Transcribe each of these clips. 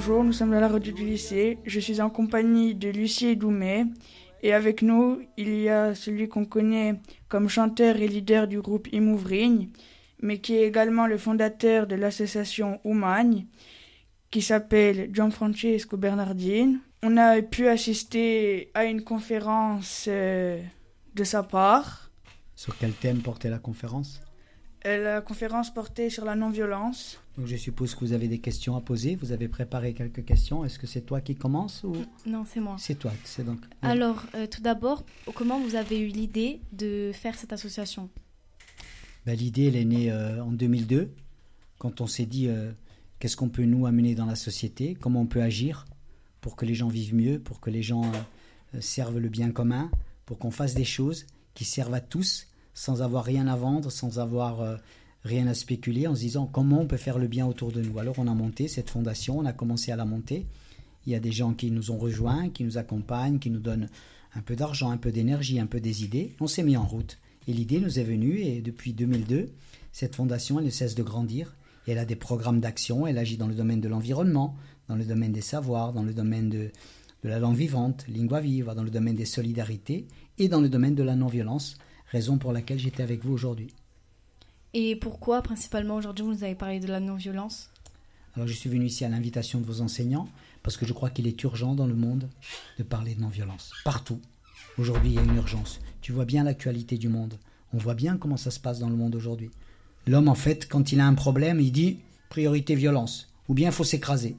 bonjour, nous sommes à la radio du lycée. Je suis en compagnie de Lucie Doumé. Et avec nous, il y a celui qu'on connaît comme chanteur et leader du groupe Imouvrigne, mais qui est également le fondateur de l'association Oumagne, qui s'appelle Gianfrancesco Bernardine. On a pu assister à une conférence euh, de sa part. Sur quel thème portait la conférence? La conférence portait sur la non-violence. Donc je suppose que vous avez des questions à poser. Vous avez préparé quelques questions. Est-ce que c'est toi qui commence ou? Non, c'est moi. c'est toi C'est donc. Alors, euh, tout d'abord, comment vous avez eu l'idée de faire cette association? Ben, L'idée, elle est née euh, en 2002, quand on s'est dit euh, qu'est-ce qu'on peut nous amener dans la société, comment on peut agir pour que les gens vivent mieux, pour que les gens servent le bien commun, pour qu'on fasse des choses qui servent à tous, sans avoir rien à vendre, sans avoir euh, rien à spéculer, en se disant comment on peut faire le bien autour de nous. Alors on a monté cette fondation, on a commencé à la monter. Il y a des gens qui nous ont rejoints, qui nous accompagnent, qui nous donnent un peu d'argent, un peu d'énergie, un peu des idées. On s'est mis en route. Et l'idée nous est venue, et depuis 2002, cette fondation, elle ne cesse de grandir. Elle a des programmes d'action, elle agit dans le domaine de l'environnement, dans le domaine des savoirs, dans le domaine de, de la langue vivante, lingua viva, dans le domaine des solidarités et dans le domaine de la non-violence, raison pour laquelle j'étais avec vous aujourd'hui. Et pourquoi, principalement, aujourd'hui, vous nous avez parlé de la non-violence? Alors je suis venu ici à l'invitation de vos enseignants parce que je crois qu'il est urgent dans le monde de parler de non-violence. Partout. Aujourd'hui, il y a une urgence. Tu vois bien l'actualité du monde. On voit bien comment ça se passe dans le monde aujourd'hui. L'homme, en fait, quand il a un problème, il dit priorité violence. Ou bien il faut s'écraser.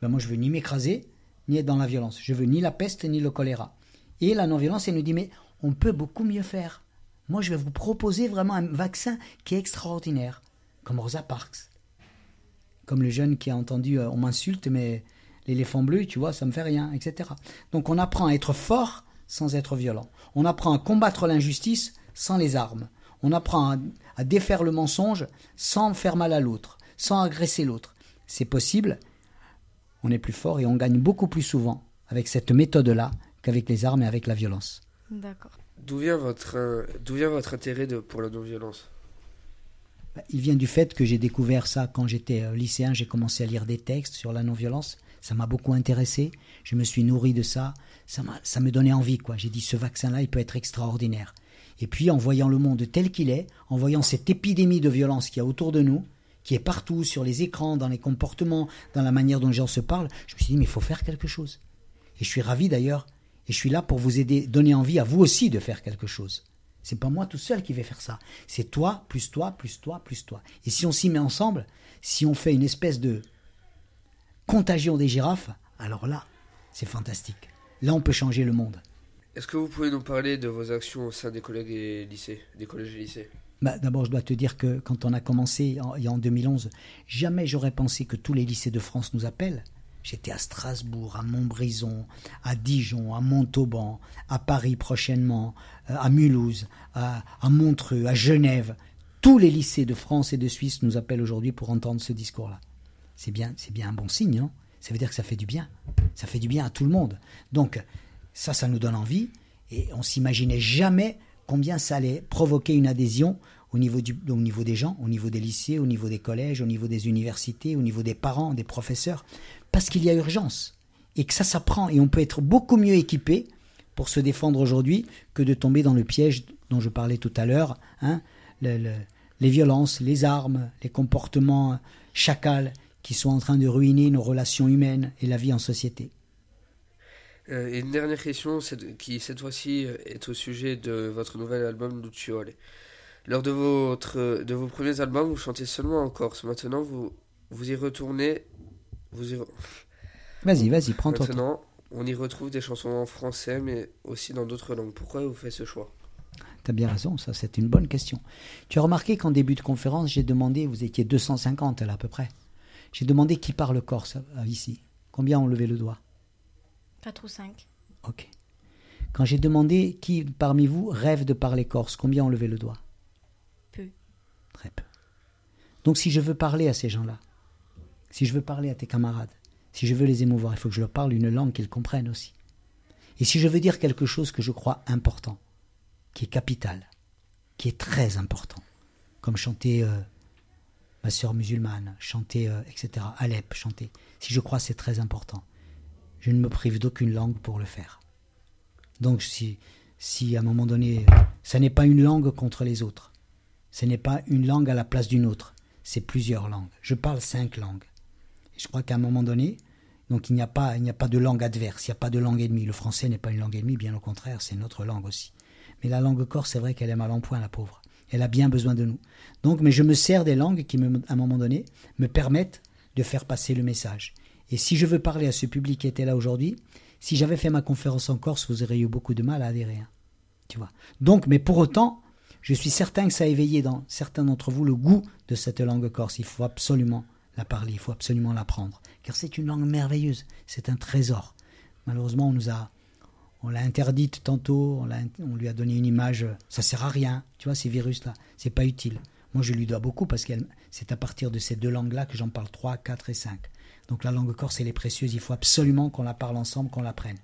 Ben moi, je veux ni m'écraser, ni être dans la violence. Je veux ni la peste, ni le choléra. Et la non-violence, elle nous dit mais on peut beaucoup mieux faire. Moi, je vais vous proposer vraiment un vaccin qui est extraordinaire. Comme Rosa Parks. Comme le jeune qui a entendu euh, on m'insulte mais l'éléphant bleu tu vois ça me fait rien etc donc on apprend à être fort sans être violent. On apprend à combattre l'injustice sans les armes. On apprend à, à défaire le mensonge sans faire mal à l'autre sans agresser l'autre. C'est possible. On est plus fort et on gagne beaucoup plus souvent avec cette méthode là qu'avec les armes et avec la violence. D'accord. D'où vient votre, euh, d'où vient votre intérêt pour la non-violence? Il vient du fait que j'ai découvert ça quand j'étais euh, lycéen, j'ai commencé à lire des textes sur la non-violence. Ça m'a beaucoup intéressé. Je me suis nourri de ça. Ça, m'a- ça me donnait envie, quoi. J'ai dit, ce vaccin-là, il peut être extraordinaire. Et puis, en voyant le monde tel qu'il est, en voyant cette épidémie de violence qu'il y a autour de nous, qui est partout, sur les écrans, dans les comportements, dans la manière dont les gens se parlent, je me suis dit, mais il faut faire quelque chose. Et je suis ravi d'ailleurs, et je suis là pour vous aider, donner envie à vous aussi de faire quelque chose. C'est pas moi tout seul qui vais faire ça. C'est toi, plus toi, plus toi, plus toi. Et si on s'y met ensemble, si on fait une espèce de contagion des girafes, alors là, c'est fantastique. Là, on peut changer le monde. Est-ce que vous pouvez nous parler de vos actions au sein des collègues et lycées, des collèges et lycées? Bah, D'abord, je dois te dire que quand on a commencé en, en 2011, jamais j'aurais pensé que tous les lycées de France nous appellent. J'étais à Strasbourg, à Montbrison, à Dijon, à Montauban, à Paris prochainement, euh, à Mulhouse, à, Montreux, à Genève. Tous les lycées de France et de Suisse nous appellent aujourd'hui pour entendre ce discours-là. C'est bien, c'est bien un bon signe, non? Ça veut dire que ça fait du bien. Ça fait du bien à tout le monde. Donc, ça, ça nous donne envie. Et on s'imaginait jamais combien ça allait provoquer une adhésion au niveau, au niveau des gens, au niveau des lycées, au niveau des collèges, au niveau des universités, au niveau des parents, des professeurs, parce qu'il y a urgence et que ça s'apprend et on peut être beaucoup mieux équipé pour se défendre aujourd'hui que de tomber dans le piège dont je parlais tout à l'heure, hein, le- le- les violences, les armes, les comportements chacals qui sont en train de ruiner nos relations humaines et la vie en société. Euh, et une dernière question qui, cette fois-ci, euh, est au sujet de votre nouvel album Luciole. Lors de, de vos premiers albums, vous chantez seulement en Corse. Maintenant, vous, vous y retournez. Vous y re- Vas-y, vas-y, prends ton temps. Maintenant, on y retrouve des chansons en français, mais aussi dans d'autres langues. Pourquoi vous faites ce choix? T'as bien raison, ça c'est une bonne question. Tu as remarqué qu'en début de conférence, j'ai demandé, vous étiez 250 là à peu près, j'ai demandé qui parle corse euh, ici. Combien ont levé le doigt? 4 ou 5 Ok. Quand j'ai demandé qui parmi vous rêve de parler corse, combien ont levé le doigt? Peu. Très peu. Donc si je veux parler à ces gens-là, si je veux parler à tes camarades, si je veux les émouvoir, il faut que je leur parle une langue qu'ils comprennent aussi. Et si je veux dire quelque chose que je crois important, qui est capital, qui est très important, comme chanter euh, ma sœur musulmane, chanter, euh, etc. Alep, chanter. Si je crois, c'est très important. Je ne me prive d'aucune langue pour le faire. Donc si, si à un moment donné, ça n'est pas une langue contre les autres, ce n'est pas une langue à la place d'une autre, c'est plusieurs langues. Je parle cinq langues. Je crois qu'à un moment donné, donc il n'y a pas, il n'y a pas de langue adverse, il n'y a pas de langue ennemie. Le français n'est pas une langue ennemie, bien au contraire, c'est notre langue aussi. Mais la langue corse, c'est vrai qu'elle est mal en point, la pauvre. Elle a bien besoin de nous. Donc, mais je me sers des langues qui, à un moment donné, me permettent de faire passer le message. Et si je veux parler à ce public qui était là aujourd'hui, si j'avais fait ma conférence en Corse, vous auriez eu beaucoup de mal à adhérer. Hein. Tu vois. Donc, mais pour autant, je suis certain que ça a éveillé dans certains d'entre vous le goût de cette langue corse. Il faut absolument la parler, il faut absolument l'apprendre. Car c'est une langue merveilleuse, c'est un trésor. Malheureusement, on nous a, on l'a interdite tantôt, on, lui a donné une image, ça sert à rien, tu vois, ces virus-là, c'est pas utile. Moi, je lui dois beaucoup parce que c'est à partir de ces deux langues-là que j'en parle 3, 4 et 5. Donc la langue corse, elle est précieuse, il faut absolument qu'on la parle ensemble, qu'on l'apprenne.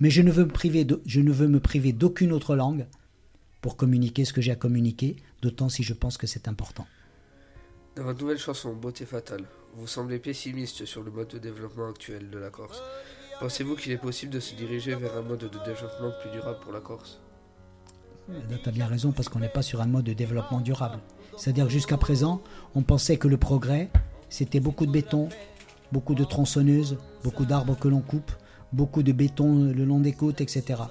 Mais je je ne veux me priver d'aucune autre langue pour communiquer ce que j'ai à communiquer, d'autant si je pense que c'est important. Dans votre nouvelle chanson, Beauté fatale, vous semblez pessimiste sur le mode de développement actuel de la Corse. Pensez-vous qu'il est possible de se diriger vers un mode de développement plus durable pour la Corse? Tu as bien raison parce qu'on n'est pas sur un mode de développement durable. C'est-à-dire que jusqu'à présent, on pensait que le progrès, c'était beaucoup de béton, beaucoup de tronçonneuses, beaucoup d'arbres que l'on coupe, beaucoup de béton le long des côtes, etc.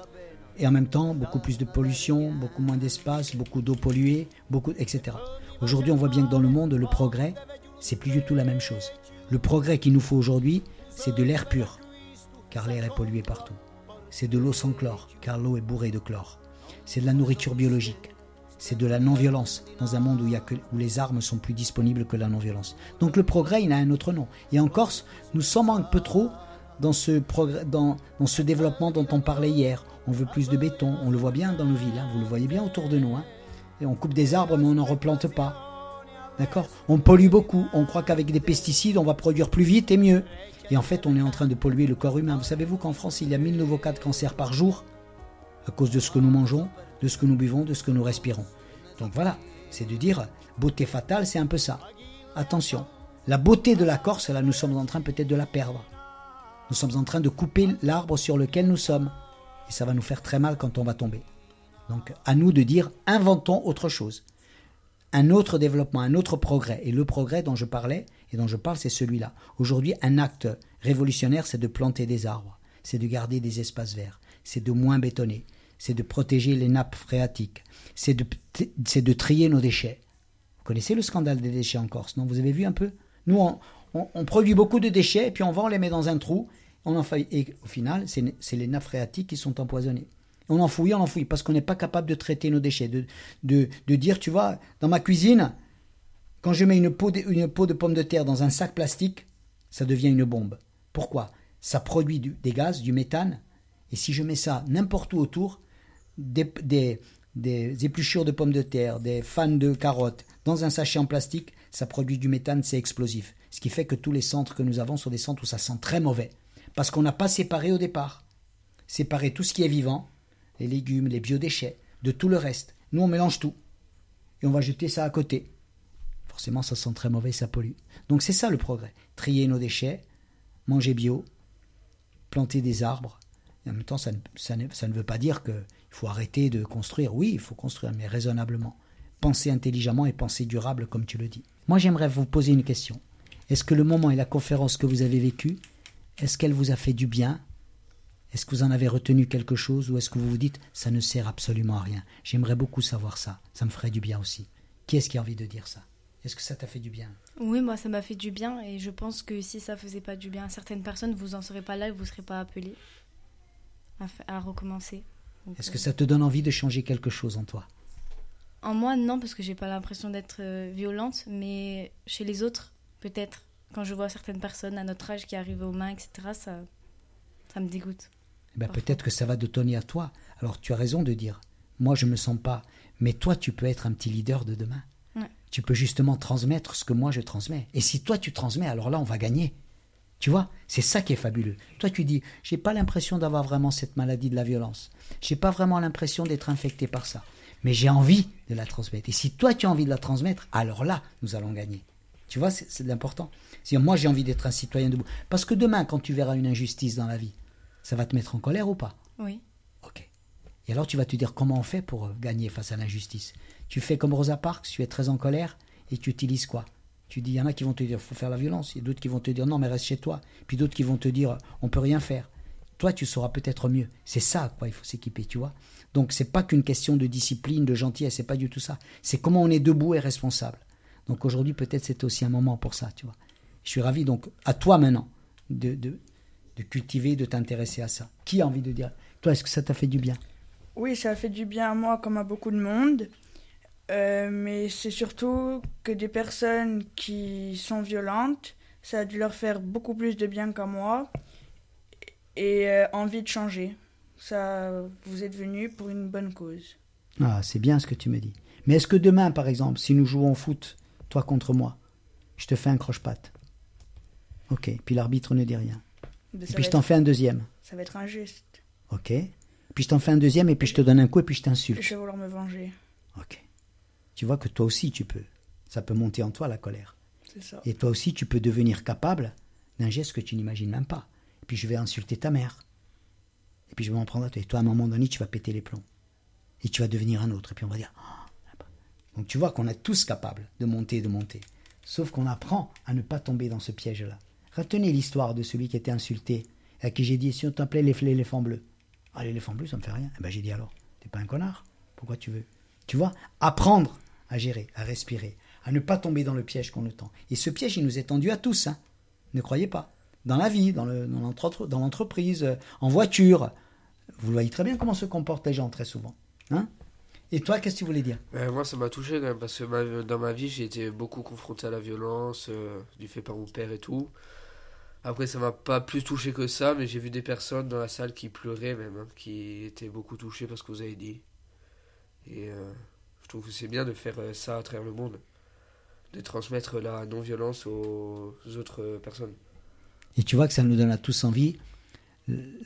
Et en même temps, beaucoup plus de pollution, beaucoup moins d'espace, beaucoup d'eau polluée, beaucoup, etc. Aujourd'hui, on voit bien que dans le monde, le progrès, c'est plus du tout la même chose. Le progrès qu'il nous faut aujourd'hui, c'est de l'air pur, car l'air est pollué partout. C'est de l'eau sans chlore, car l'eau est bourrée de chlore. C'est de la nourriture biologique. C'est de la non-violence, dans un monde où, les armes sont plus disponibles que la non-violence. Donc le progrès, il a un autre nom. Et en Corse, nous sommes un peu trop dans ce, progrès, dans, ce développement dont on parlait hier. On veut plus de béton, on le voit bien dans nos villes, hein. vous le voyez bien autour de nous. Hein. On coupe des arbres, mais on n'en replante pas. D'accord? On pollue beaucoup. On croit qu'avec des pesticides, on va produire plus vite et mieux. Et en fait, on est en train de polluer le corps humain. Vous savez-vous qu'en France, il y a 1000 nouveaux cas de cancer par jour? À cause de ce que nous mangeons, de ce que nous buvons, de ce que nous respirons. Donc voilà, c'est de dire, beauté fatale, c'est un peu ça. Attention, la beauté de la Corse, là, nous sommes en train peut-être de la perdre. Nous sommes en train de couper l'arbre sur lequel nous sommes. Et ça va nous faire très mal quand on va tomber. Donc à nous de dire, inventons autre chose. Un autre développement, un autre progrès. Et le progrès dont je parlais et dont je parle, c'est celui-là. Aujourd'hui, un acte révolutionnaire, c'est de planter des arbres, c'est de garder des espaces verts, c'est de moins bétonner, c'est de protéger les nappes phréatiques, c'est de, trier nos déchets. Vous connaissez le scandale des déchets en Corse, non? Vous avez vu un peu? Nous, on, produit beaucoup de déchets, et puis on va, on les met dans un trou, on en et au final, c'est les nappes phréatiques qui sont empoisonnées. On enfouit, on enfouit, parce qu'on n'est pas capable de traiter nos déchets, de, de, dire, tu vois, dans ma cuisine, quand je mets une peau, de, une de pomme de terre dans un sac plastique, ça devient une bombe. Pourquoi? Ça produit des gaz, du méthane, et si je mets ça n'importe où autour, des, des, épluchures de pommes de terre, des fans de carottes, dans un sachet en plastique, ça produit du méthane, c'est explosif. Ce qui fait que tous les centres que nous avons sont des centres où ça sent très mauvais. Parce qu'on n'a pas séparé au départ. Séparé tout ce qui est vivant, les légumes, les biodéchets, de tout le reste. Nous, on mélange tout. Et on va jeter ça à côté. Forcément, ça sent très mauvais, ça pollue. Donc c'est ça le progrès. Trier nos déchets, manger bio, planter des arbres. Et en même temps, ça ne, ça ne veut pas dire qu'il faut arrêter de construire. Oui, il faut construire, mais raisonnablement. Penser intelligemment et penser durable, comme tu le dis. Moi, j'aimerais vous poser une question. Est-ce que le moment et la conférence que vous avez vécue, est-ce qu'elle vous a fait du bien est-ce que vous en avez retenu quelque chose ou est-ce que vous vous dites ça ne sert absolument à rien? J'aimerais beaucoup savoir ça. Ça me ferait du bien aussi. Qui est-ce qui a envie de dire ça? Est-ce que ça t'a fait du bien? Oui, moi ça m'a fait du bien et je pense que si ça faisait pas du bien à certaines personnes, vous en serez pas là et vous ne serez pas appelé à, recommencer. Est-ce que ça te donne envie de changer quelque chose en toi? En moi, non, parce que j'ai pas l'impression d'être euh, violente, mais chez les autres, peut-être. Quand je vois certaines personnes à notre âge qui arrivent aux mains, etc., ça, ça me dégoûte. Eh ben, peut-être que ça va de donner à toi. Alors tu as raison de dire, moi je me sens pas, mais toi tu peux être un petit leader de demain. Tu peux justement transmettre ce que moi je transmets. Et si toi tu transmets, alors là on va gagner. Tu vois, c'est ça qui est fabuleux. Toi tu dis, j'ai pas l'impression d'avoir vraiment cette maladie de la violence. J'ai pas vraiment l'impression d'être infecté par ça. Mais j'ai envie de la transmettre. Et si toi tu as envie de la transmettre, alors là nous allons gagner. Tu vois, c'est l'important. moi, j'ai envie d'être un citoyen debout. Parce que demain, quand tu verras une injustice dans la vie, ça va te mettre en colère ou pas Oui. Ok. Et alors, tu vas te dire comment on fait pour euh, gagner face à l'injustice? Tu fais comme Rosa Parks, tu es très en colère et tu utilises quoi? Tu dis, il y en a qui vont te dire, faut faire la violence. Il y a d'autres qui vont te dire, non, mais reste chez toi. Puis d'autres qui vont te dire, on peut rien faire. Toi, tu sauras peut-être mieux. C'est ça, quoi, il faut s'équiper, tu vois? Donc, c'est pas qu'une question de discipline, de gentillesse, c'est pas du tout ça. C'est comment on est debout et responsable. Donc aujourd'hui, peut-être c'est aussi un moment pour ça, tu vois. Je suis ravi, donc, à toi maintenant, de, de, de cultiver, de t'intéresser à ça. Qui a envie de dire Toi, est-ce que ça t'a fait du bien? Oui, ça a fait du bien à moi comme à beaucoup de monde. Euh, mais c'est surtout que des personnes qui sont violentes, ça a dû leur faire beaucoup plus de bien qu'à moi et euh, envie de changer. Ça, vous êtes venu pour une bonne cause. Ah, c'est bien ce que tu me dis. Mais est-ce que demain, par exemple, si nous jouons au foot, toi contre moi, je te fais un croche-patte? Ok, puis l'arbitre ne dit rien. Et puis je t'en fais un deuxième. Ça va être injuste. Ok. Puis je t'en fais un deuxième et puis je te donne un coup et puis je t'insulte. Je vais vouloir me venger. Ok. Tu vois que toi aussi tu peux. Ça peut monter en toi la colère. C'est ça. Et toi aussi tu peux devenir capable d'un geste que tu n'imagines même pas. Et puis je vais insulter ta mère. Et puis je vais m'en prendre à toi. Et toi à un moment donné tu vas péter les plombs. Et tu vas devenir un autre. Et puis on va dire. Oh, Donc tu vois qu'on est tous capables de monter et de monter. Sauf qu'on apprend à ne pas tomber dans ce piège-là. Retenez l'histoire de celui qui était insulté, à qui j'ai dit si on t'appelait l'éléphant bleu. Ah, l'éléphant bleu, ça me fait rien. Eh ben, j'ai dit alors, t'es pas un connard Pourquoi tu veux? Tu vois, apprendre à gérer, à respirer, à ne pas tomber dans le piège qu'on nous tend. Et ce piège, il nous est tendu à tous. Hein. Ne croyez pas. Dans la vie, dans l'entreprise, euh, en voiture. Vous voyez très bien comment se comportent les gens très souvent. Hein et toi, qu'est-ce que tu voulais dire? Ben, Moi, ça m'a touché parce que dans ma vie, j'ai été beaucoup confronté à la violence, euh, du fait par mon père et tout. Après, ça m'a pas plus touché que ça, mais j'ai vu des personnes dans la salle qui pleuraient même, hein, qui étaient beaucoup touchées parce que vous avez dit. Et euh, je trouve que c'est bien de faire euh, ça à travers le monde, de transmettre la non-violence aux autres personnes. Et tu vois que ça nous donne à tous envie,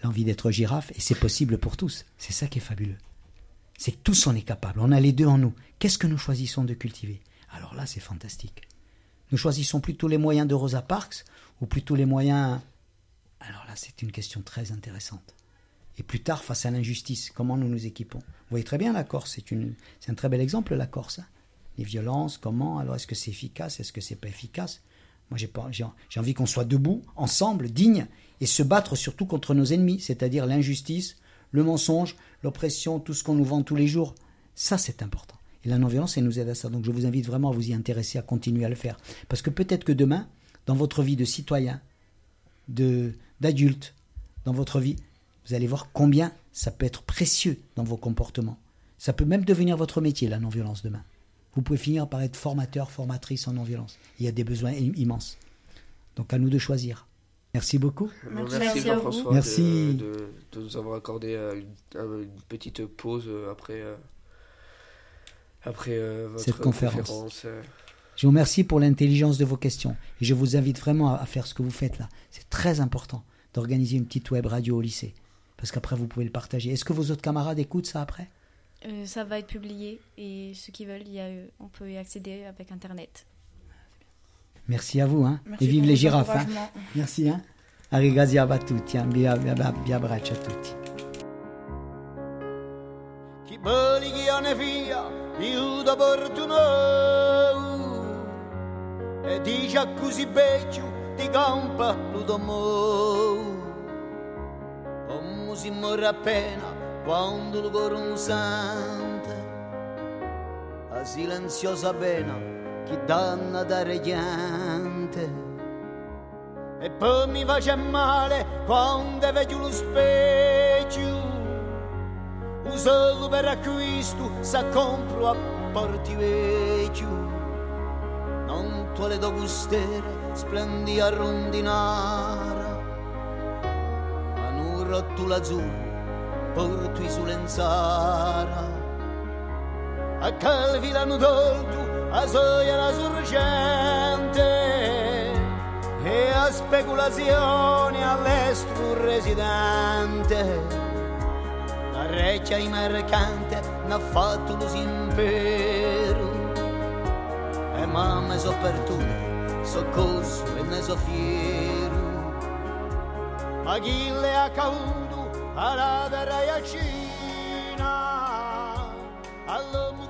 l'envie d'être girafe, et c'est possible pour tous. C'est ça qui est fabuleux. C'est que tous on est capable, on a les deux en nous. Qu'est-ce que nous choisissons de cultiver? Alors là, c'est fantastique. Nous choisissons plutôt les moyens de Rosa Parks ou plutôt les moyens... Alors là, c'est une question très intéressante. Et plus tard, face à l'injustice, comment nous nous équipons? Vous voyez très bien la Corse, c'est, une, c'est un très bel exemple, la Corse. Hein. les violences, comment? Alors, est-ce que c'est efficace? Est-ce que c'est pas efficace? Moi, j'ai, pas, j'ai, j'ai envie qu'on soit debout, ensemble, dignes, et se battre surtout contre nos ennemis, c'est-à-dire l'injustice, le mensonge, l'oppression, tout ce qu'on nous vend tous les jours. Ça, c'est important. Et la non-violence, elle nous aide à ça. Donc je vous invite vraiment à vous y intéresser, à continuer à le faire. Parce que peut-être que demain, dans votre vie de citoyen, de d'adulte, dans votre vie, vous allez voir combien ça peut être précieux dans vos comportements. Ça peut même devenir votre métier, la non-violence demain. Vous pouvez finir par être formateur, formatrice en non-violence. Il y a des besoins immenses. Donc à nous de choisir. Merci beaucoup. Merci, merci Jean-François merci. De, nous avoir accordé euh, une, petite pause euh, après, euh, après votre Cette conférence. Je vous remercie pour l'intelligence de vos questions. Et je vous invite vraiment à, faire ce que vous faites là. C'est très important d'organiser une petite web radio au lycée. Parce qu'après, vous pouvez le partager. Est-ce que vos autres camarades écoutent ça après? Ça va être publié. Et ceux qui veulent, y a, on peut y accéder avec Internet. Merci à vous. Hein. Et vive les girafes. Hein. Merci. Hein. a tutti. Hein. Vi, abbraccio a tutti. più da fortuna e dice a così peggio di campa più da mo come si morre appena quando il cuore un santo a silenziosa pena chi danna da regiante e poi mi face male quando vedo lo specchio usato per acquisto sa compro a porti vecchio non tuole do gustere splendi a rondinara a un rotto l'azzurro porto lenzara. A calvi l'hanno tolto a soia la sorgente. E a speculazioni all'estero residente a Reccia i mercanti ne ha fatto l'impero e mamma so perduta, so coso e ne so fiero le ha caduto alla terra Cina. All'uomo